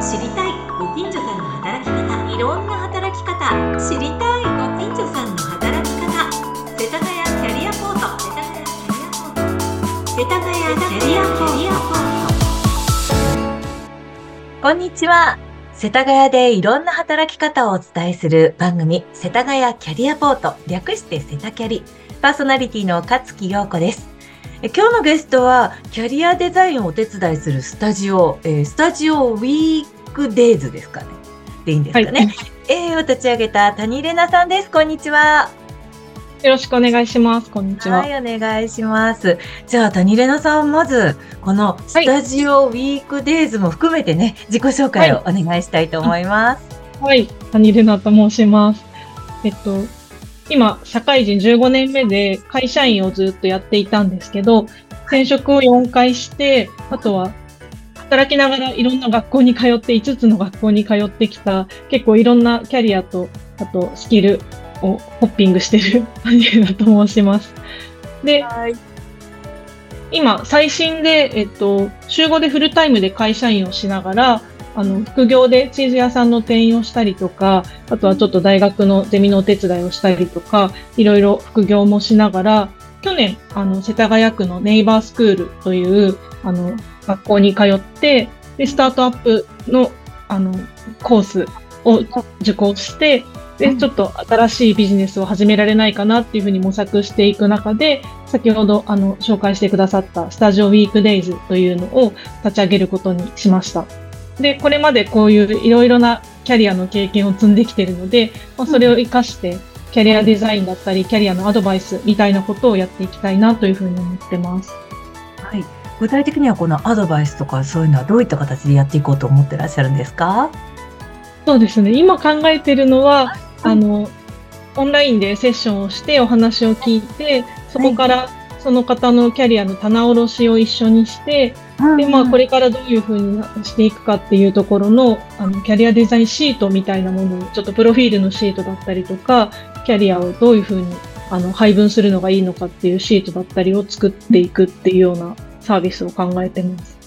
知りたいご近所さんの働き方いろんな働き方知りたいご近所さんの働き方世田谷キャリアポート世田谷キャリアポート世田谷キャリアポートこんにちは世田谷でいろんな働き方をお伝えする番組世田谷キャリアポート略してセタキャリパーソナリティの勝木陽子です今日のゲストはキャリアデザインをお手伝いするスタジオ、えー、スタジオウィークデイズですかね。でいいんですかね。はい、えー、を立ち上げた谷玲奈さんです。こんにちは。よろしくお願いします。こんにちは。はい、お願いします。じゃあ、谷玲奈さん、まず、このスタジオウィークデイズも含めてね、自己紹介をお願いしたいと思います。はい、谷玲奈と申します。えっと、今、社会人15年目で会社員をずっとやっていたんですけど、転職を4回して、あとは働きながらいろんな学校に通って、5つの学校に通ってきた、結構いろんなキャリアと、あとスキルをホッピングしてるアニメだと申します。で、今、最新で、えっと、週5でフルタイムで会社員をしながら、あの、副業でチーズ屋さんの店員をしたりとか、あとはちょっと大学のゼミのお手伝いをしたりとか、いろいろ副業もしながら、去年、あの、世田谷区のネイバースクールという、あの、学校に通って、で、スタートアップの、あの、コースを受講して、で、ちょっと新しいビジネスを始められないかなっていうふうに模索していく中で、先ほど、あの、紹介してくださったスタジオウィークデイズというのを立ち上げることにしました。で、これまでこういういろいろなキャリアの経験を積んできているので、まあ、それを活かして、キャリアデザインだったり、キャリアのアドバイスみたいなことをやっていきたいなというふうに思ってます。はい。具体的にはこのアドバイスとかそういうのはどういった形でやっていこうと思ってらっしゃるんですか？そうですね。今考えているのは、あの、オンラインでセッションをしてお話を聞いて、そこからその方のキャリアの棚卸しを一緒にして、で、まあ、これからどういうふうにしていくかっていうところの、あの、キャリアデザインシートみたいなものを、ちょっとプロフィールのシートだったりとか、キャリアをどういうふうに、あの、配分するのがいいのかっていうシートだったりを作っていくっていうようなサービスを考えてます。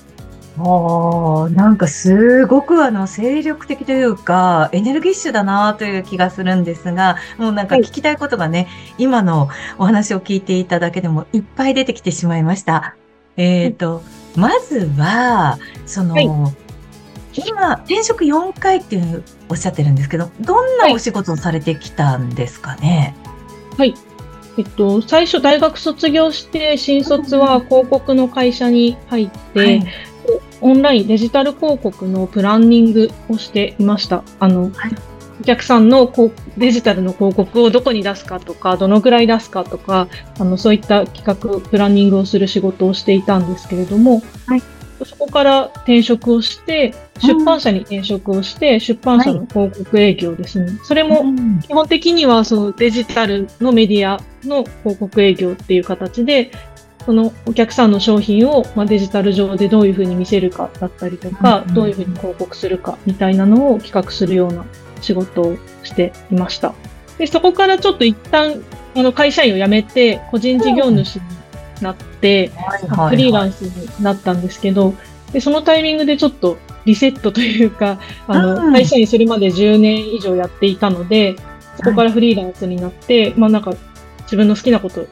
ああ、なんかすごくあの精力的というか、エネルギッシュだなという気がするんですが、もうなんか聞きたいことがね、今のお話を聞いていただけでもいっぱい出てきてしまいました。えっ、と、まずは、その、はい。今、転職4回っていうおっしゃってるんですけど、どんなお仕事をされてきたんですかね？はい。えっと、最初大学卒業して、新卒は広告の会社に入って、はい。オンラインデジタル広告のプランニングをしていました。あの、はい、お客さんのこうデジタルの広告をどこに出すかとか、どのぐらい出すかとか、あのそういった企画、プランニングをする仕事をしていたんですけれども、はい、そこから転職をして、出版社に転職をして、出版社の広告営業ですね。はい、それも基本的にはそのデジタルのメディアの広告営業っていう形で、そのお客さんの商品を、まあ、デジタル上でどういうふうに見せるかだったりとか、どういうふうに広告するかみたいなのを企画するような仕事をしていました。で、そこからちょっと一旦、あの、会社員を辞めて、個人事業主になって、フリーランスになったんですけど、で、そのタイミングでちょっとリセットというか、あの、会社員するまで10年以上やっていたので、そこからフリーランスになって、まあなんか自分の好きなことな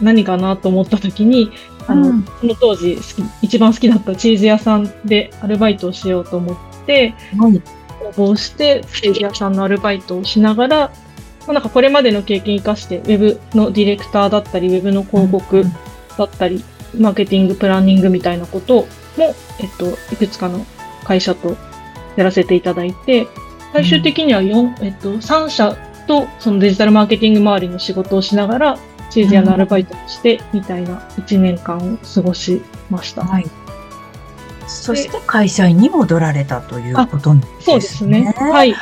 何かなと思った時にあの、うん、その当時好き一番好きだったチーズ屋さんでアルバイトをしようと思って、はい、応募してチーズ屋さんのアルバイトをしながら、まあ、なんかこれまでの経験生かしてウェブのディレクターだったりウェブの広告だったり、うん、マーケティングプランニングみたいなことも、えっと、いくつかの会社とやらせていただいて最終的には4、えっと、3社と、そのデジタルマーケティング周りの仕事をしながら、チーズ屋のアルバイトをして、みたいな1年間を過ごしました。はい。そして会社員に戻られたということですね。そうですね。はい。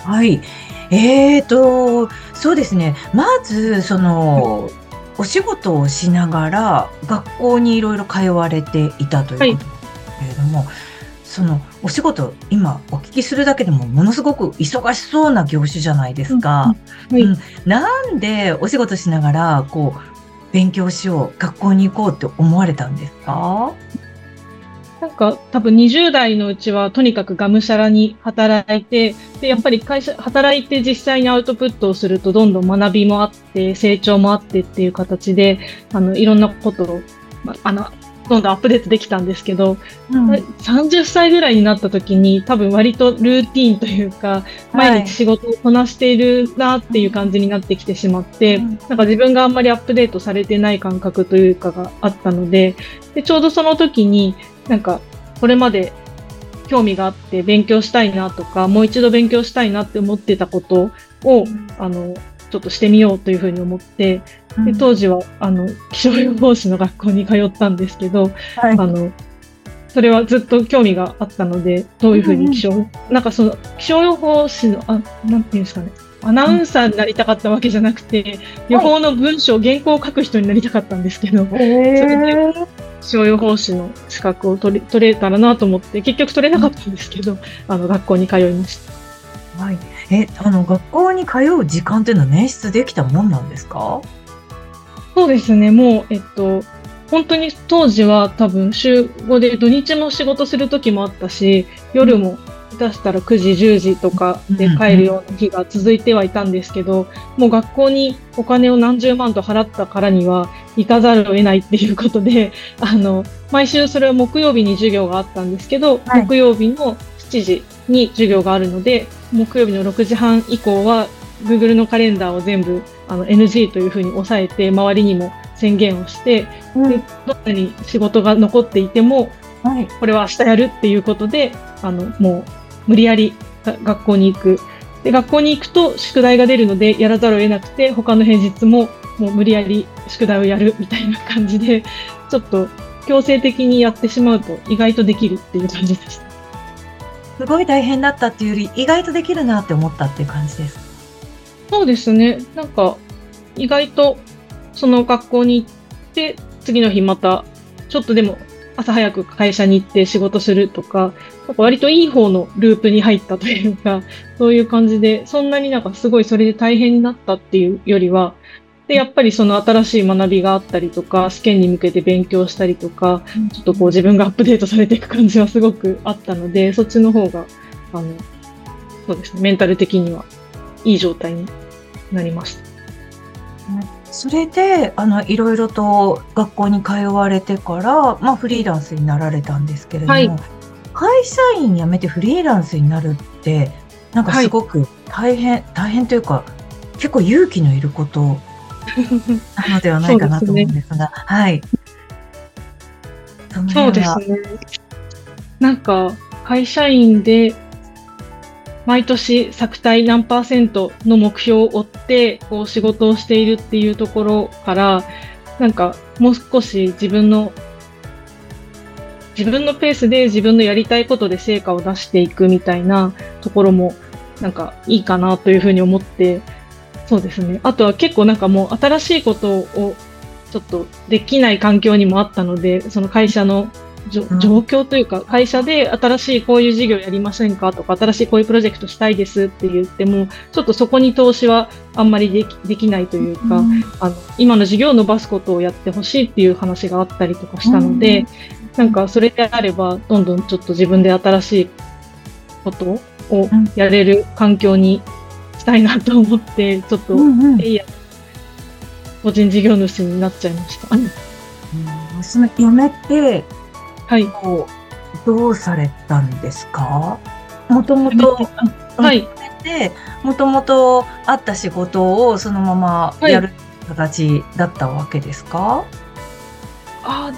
はい。えーと、そうですね。まず、その、お仕事をしながら、学校にいろいろ通われていたということですけれども、はいそのお仕事今お聞きするだけでもものすごく忙しそうな業種じゃないですか。うん、はい。うん、なんでお仕事しながらこう勉強しよう学校に行こうって思われたんですか？なんか多分20代のうちはとにかくがむしゃらに働いて、で、やっぱり会社、働いて実際にアウトプットをするとどんどん学びもあって、成長もあってっていう形で、あの、いろんなことを、まあの、どんどんアップデートできたんですけど、うん、30歳ぐらいになった時に多分割とルーティンというか、毎日仕事をこなしているなっていう感じになってきてしまって、なんか自分があんまりアップデートされてない感覚というかがあったので、でちょうどその時になんか、これまで興味があって勉強したいなとか、もう一度勉強したいなって思ってたことを、あの、ちょっとしてみようというふうに思って、で当時は、あの、気象予報士の学校に通ったんですけど、はい、あの、それはずっと興味があったので、どういうふうに気象、うん、なんかその、気象予報士の、あ、なんていうんですかね、アナウンサーになりたかったわけじゃなくて、予報の文章、原稿を書く人になりたかったんですけど、それで気象予報士の資格を取れ取れたらなと思って、結局取れなかったんですけど、あの、学校に通いました。はい。え、あの、学校に通う時間っていうのは捻出できたもんなんですか？そうですね。もう、えっと、本当に当時は多分週5で土日も仕事する時もあったし、夜も下手したら9時、10時とかで帰るような日が続いてはいたんですけど、もう学校にお金を何十万と払ったからには行かざるを得ないっていうことで、あの、毎週それは木曜日に授業があったんですけど、はい、木曜日の7時に授業があるので、木曜日の6時半以降は Google のカレンダーを全部あの NG というふうに抑えて、周りにも宣言をして、うん、でどんなに仕事が残っていても、はい、これは明日やるっていうことで、あの、もう無理やり学校に行く。で、学校に行くと宿題が出るのでやらざるを得なくて、他の平日ももう無理やり宿題をやるみたいな感じで、ちょっと強制的にやってしまうと意外とできるっていう感じでした。すごい大変だったっていうより、意外とできるなって思ったっていう感じですそうですね。なんか、意外とその学校に行って、次の日また、ちょっとでも朝早く会社に行って仕事するとか、なんか割といい方のループに入ったというか、そういう感じで、そんなになんかすごいそれで大変になったっていうよりは、で、やっぱりその新しい学びがあったりとか、試験に向けて勉強したりとか、ちょっとこう自分がアップデートされていく感じはすごくあったので、そっちの方が、あの、そうですね、メンタル的にはいい状態になりました。それで、あの、いろいろと学校に通われてから、まあ、フリーランスになられたんですけれども、はい、会社員辞めてフリーランスになるって、なんかすごく大変、はい、大変というか、結構勇気のいること なのではないかなと思うんですが、すね、はい。そうですね。なんか、会社員で毎年作体何パーセントの目標を追ってこう仕事をしているっていうところからなんかもう少し自分の自分のペースで自分のやりたいことで成果を出していくみたいなところもなんかいいかなというふうに思ってそうですね。あとは結構なんかもう新しいことをちょっとできない環境にもあったのでその会社の状況というか、会社で新しいこういう事業やりませんか？とか、新しいこういうプロジェクトしたいですって言っても、ちょっとそこに投資はあんまりできできないというか、うん、あの今の事業を伸ばすことをやってほしいっていう話があったりとかしたので、うん、なんかそれであれば、どんどんちょっと自分で新しいことをやれる環境にしたいなと思って、ちょっと、うんうん、個人事業主になっちゃいました。うん、その辞めてはい。どうされたんですか？もともと、はい。もともとあった仕事をそのままやる形だったわけですか、はい、あ、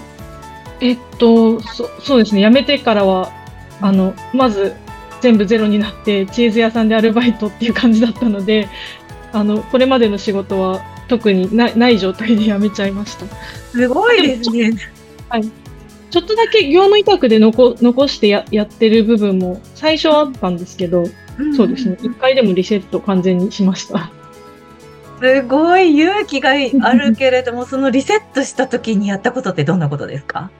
えっと、そそうですね。辞めてからは、あの、まず全部ゼロになってチーズ屋さんでアルバイトっていう感じだったので、あの、これまでの仕事は特にないない状態で辞めちゃいました。すごいですね。はい。ちょっとだけ業務委託で残残してややってる部分も最初はあったんですけど、うん、そうですね。一回でもリセット完全にしました。すごい勇気があるけれども、そのリセットした時にやったことってどんなことですか？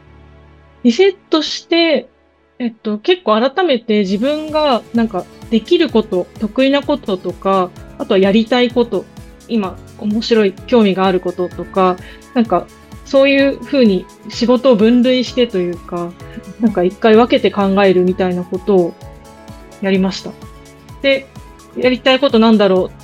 リセットして、えっと、結構改めて自分がなんかできること、得意なこととか、あとはやりたいこと、今面白い興味があることとか、なんかそういうふうに仕事を分類してというか、なんか一回分けて考えるみたいなことをやりました。で、やりたいことなんだろう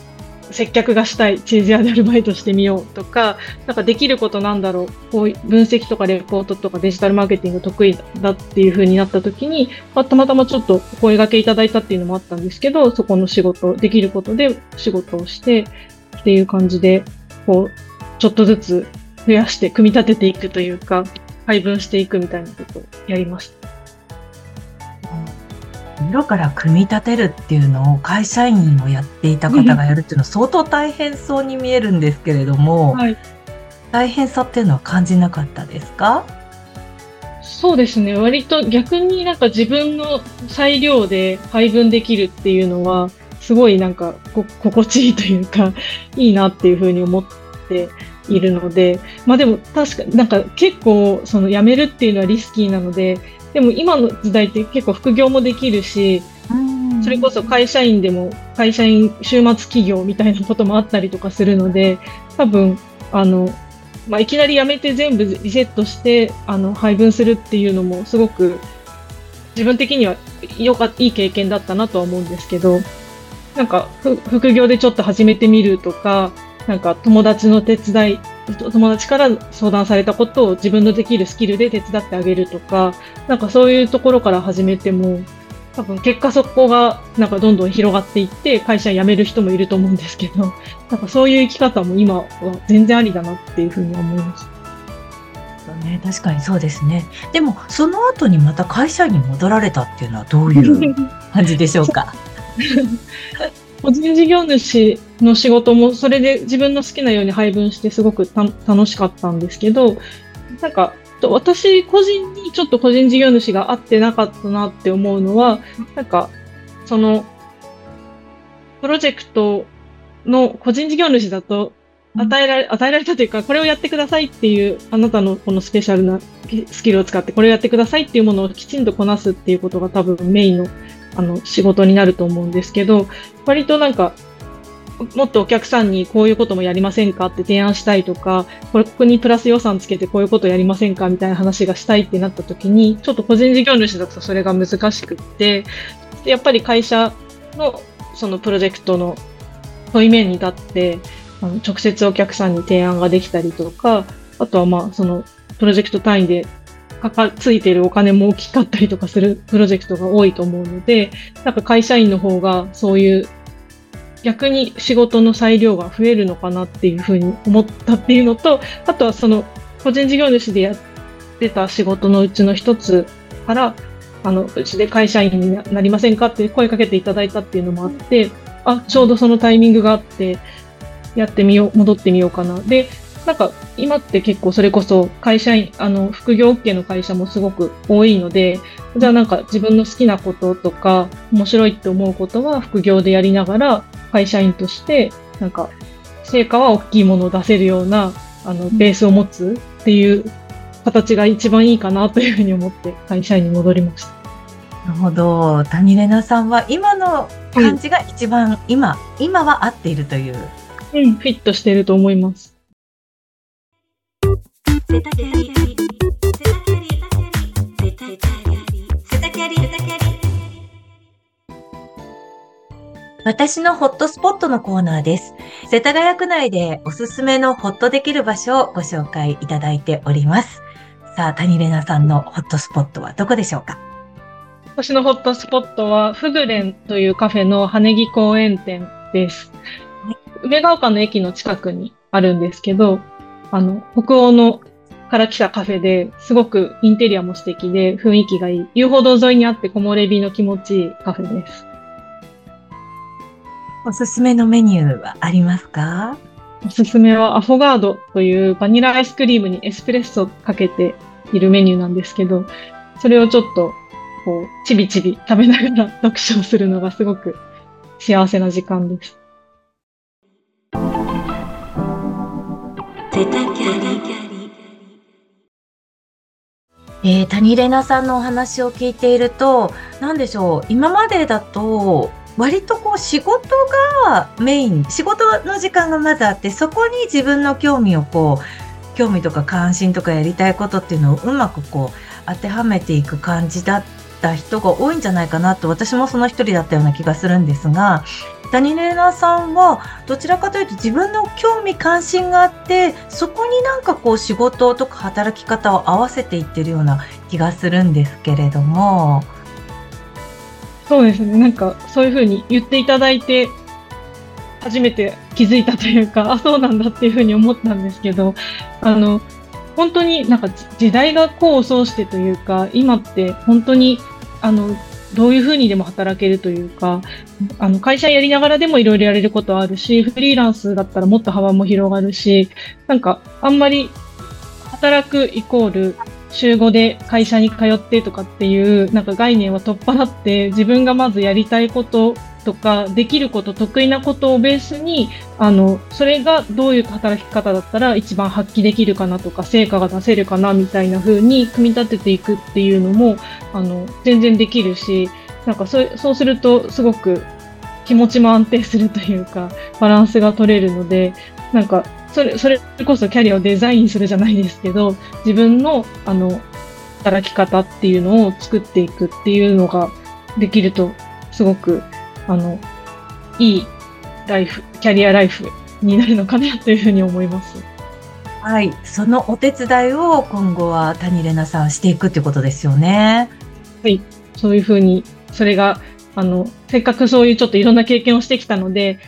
接客がしたい、チーズ屋でアルバイトしてみようとか、なんかできることなんだろう、こう分析とかレポートとかデジタルマーケティング得意だっていう風になった時に、まあ、たまたまちょっとお声掛けいただいたっていうのもあったんですけど、そこの仕事、できることで仕事をしてっていう感じで、こう、ちょっとずつ増やして組み立てていくというか、配分していくみたいなことをやりました。色から組み立てるっていうのを会社員をやっていた方がやるっていうのは相当大変そうに見えるんですけれども、はい、大変さっていうのは感じなかったですか？そうですね。割と逆になんか自分の裁量で配分できるっていうのはすごいなんか心地いいというか いいなっていうふうに思っているのでまあでも確かなんか結構その辞めるっていうのはリスキーなのででも今の時代って結構副業もできるし、それこそ会社員でも会社員週末企業みたいなこともあったりとかするので、多分、あの、まあ、いきなり辞めて全部リセットして、あの、配分するっていうのもすごく自分的にはよかいい経験だったなとは思うんですけど、なんか、副業でちょっと始めてみるとか、なんか友達の手伝い友達から相談されたことを自分のできるスキルで手伝ってあげるとか、なんかそういうところから始めても、多分結果そこがなんかどんどん広がっていって会社辞める人もいると思うんですけど、なんかそういう生き方も今は全然ありだなっていうふうに思います。ね、確かにそうですね。でも、その後にまた会社に戻られたっていうのはどういう感じでしょうか？個人事業主の仕事もそれで自分の好きなように配分してすごく楽しかったんですけど、なんか、私個人にちょっと個人事業主が合ってなかったなって思うのは、なんか、その、プロジェクトの個人事業主だと、与えられ、与えられたというか、これをやってくださいっていう、あなたのこのスペシャルなスキルを使ってこれをやってくださいっていうものをきちんとこなすっていうことが多分メインのあの仕事になると思うんですけど、割となんか、もっとお客さんにこういうこともやりませんかって提案したいとか、これこにプラス予算つけてこういうことやりませんかみたいな話がしたいってなった時に、ちょっと個人事業主だとそれが難しくって、やっぱり会社のそのプロジェクトの問い面に立って、あの直接お客さんに提案ができたりとか、あとはまあそのプロジェクト単位でかか、ついてるお金も大きかったりとかするプロジェクトが多いと思うので、なんか会社員の方がそういう逆に仕事の裁量が増えるのかなっていうふうに思ったっていうのと、あとはその個人事業主でやってた仕事のうちの一つから、あの、うちで会社員になりませんかって声かけていただいたっていうのもあって、あ、ちょうどそのタイミングがあって、やってみよう、戻ってみようかな。で、なんか今って結構それこそ会社員、あの、副業 OK の会社もすごく多いので、じゃあなんか自分の好きなこととか、面白いって思うことは副業でやりながら、会社員として、なんか、成果は大きいものを出せるような、あの、ベースを持つっていう形が一番いいかなというふうに思って会社員に戻りました。なるほど。谷玲奈さんは今の感じが一番、今、今は合っているという。うん、フィットしていると思います。私のホットスポットのコーナーです。世田谷区内でおすすめのホッとできる場所をご紹介いただいております。さあ、谷玲奈さんのホットスポットはどこでしょうか？私のホットスポットは、フグレンというカフェの羽木公園店です。梅ヶ丘の駅の近くにあるんですけど、あの、北欧のから来たカフェですごくインテリアも素敵で雰囲気がいい。遊歩道沿いにあって木漏れ日の気持ちいいカフェです。おすすめのメニューはありますか？おすすめはアフォガードというバニラアイスクリームにエスプレッソかけているメニューなんですけど、それをちょっとこう、ちびちび食べながら読書をするのがすごく幸せな時間です。えー、谷玲奈さんのお話を聞いていると、何でしょう、今までだと、割とこう仕事がメイン、仕事の時間がまずあって、そこに自分の興味をこう、興味とか関心とかやりたいことっていうのをうまくこう当てはめていく感じだった人が多いんじゃないかなと私もその一人だったような気がするんですが谷玲奈さんはどちらかというと自分の興味関心があってそこになんかこう仕事とか働き方を合わせていってるような気がするんですけれども。そうですね。なんかそういうふうに言っていただいて初めて気づいたというか あそうなんだっていうふうに思ったんですけどあの本当になんか時代が功を奏してというか今って本当にあのどういうふうにでも働けるというか、あの、会社やりながらでもいろいろやれることはあるし、フリーランスだったらもっと幅も広がるし、なんか、あんまり働くイコール、週5で会社に通ってとかっていう、なんか概念は取っ払って、自分がまずやりたいこととか、できること、得意なことをベースに、あの、それがどういう働き方だったら一番発揮できるかなとか、成果が出せるかなみたいな風に組み立てていくっていうのも、あの、全然できるし、なんかそそうするとすごく気持ちも安定するというか、バランスが取れるので、なんか、それ、それこそキャリアをデザインするじゃないですけど、自分の、あの、働き方っていうのを作っていくっていうのができると、すごくあの、いいライフ、キャリアライフになるのかなというふうに思います。はい。そのお手伝いを今後は谷玲奈さんしていくってことですよね。はい。そういうふうに、それが、あの、せっかくそういうちょっといろんな経験をしてきたので、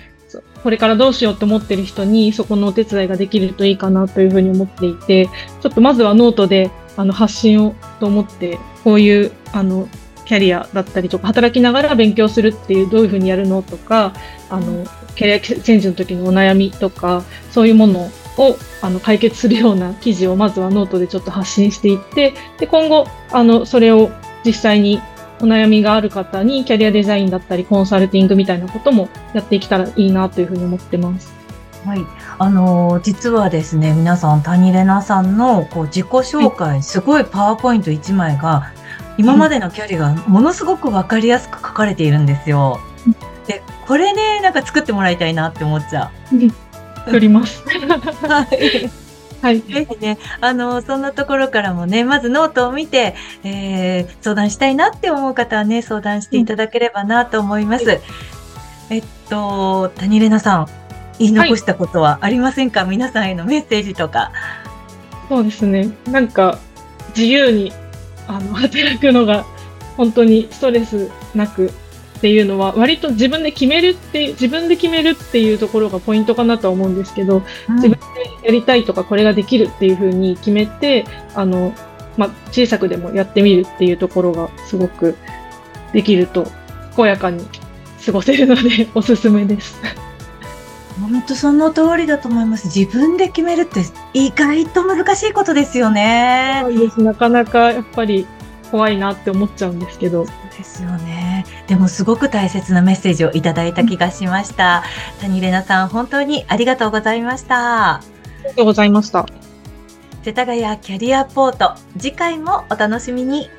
これからどうしようと思ってる人にそこのお手伝いができるといいかなというふうに思っていて、ちょっとまずはノートであの発信をと思って、こういうあのキャリアだったりとか、働きながら勉強するっていう、どういうふうにやるのとか、あの、キャリアチェンジの時のお悩みとか、そういうものをあの解決するような記事をまずはノートでちょっと発信していって、で、今後、あの、それを実際にお悩みがある方にキャリアデザインだったりコンサルティングみたいなこともやっていけたらいいなというふうに思ってます。はい。あのー、実はですね、皆さん、谷玲奈さんのこう自己紹介、はい、すごいパワーポイント1枚が今までの距離がものすごく分かりやすく書かれているんですよ。で、これね、なんか作ってもらいたいなって思っちゃう。作ります。はい。はい。ぜひね、あの、そんなところからもね、まずノートを見て、えー、相談したいなって思う方はね、相談していただければなと思います。うん、えっと、谷玲奈さん、言い残したことはありませんか、はい、皆さんへのメッセージとか。そうですね。なんか、自由にあの働くのが本当にストレスなくっていうのは割と自分で決めるって自分で決めるっていうところがポイントかなとは思うんですけど、うん、自分でやりたいとかこれができるっていうふうに決めてあの、まあ、小さくでもやってみるっていうところがすごくできると健やかに過ごせるのでおすすめです。本当その通りだと思います。自分で決めるって意外と難しいことですよね。なかなかやっぱり怖いなって思っちゃうんですけど。そうですよね。でもすごく大切なメッセージをいただいた気がしました。うん、谷玲奈さん、本当にありがとうございました。ありがとうございました。世田谷キャリアポート、次回もお楽しみに。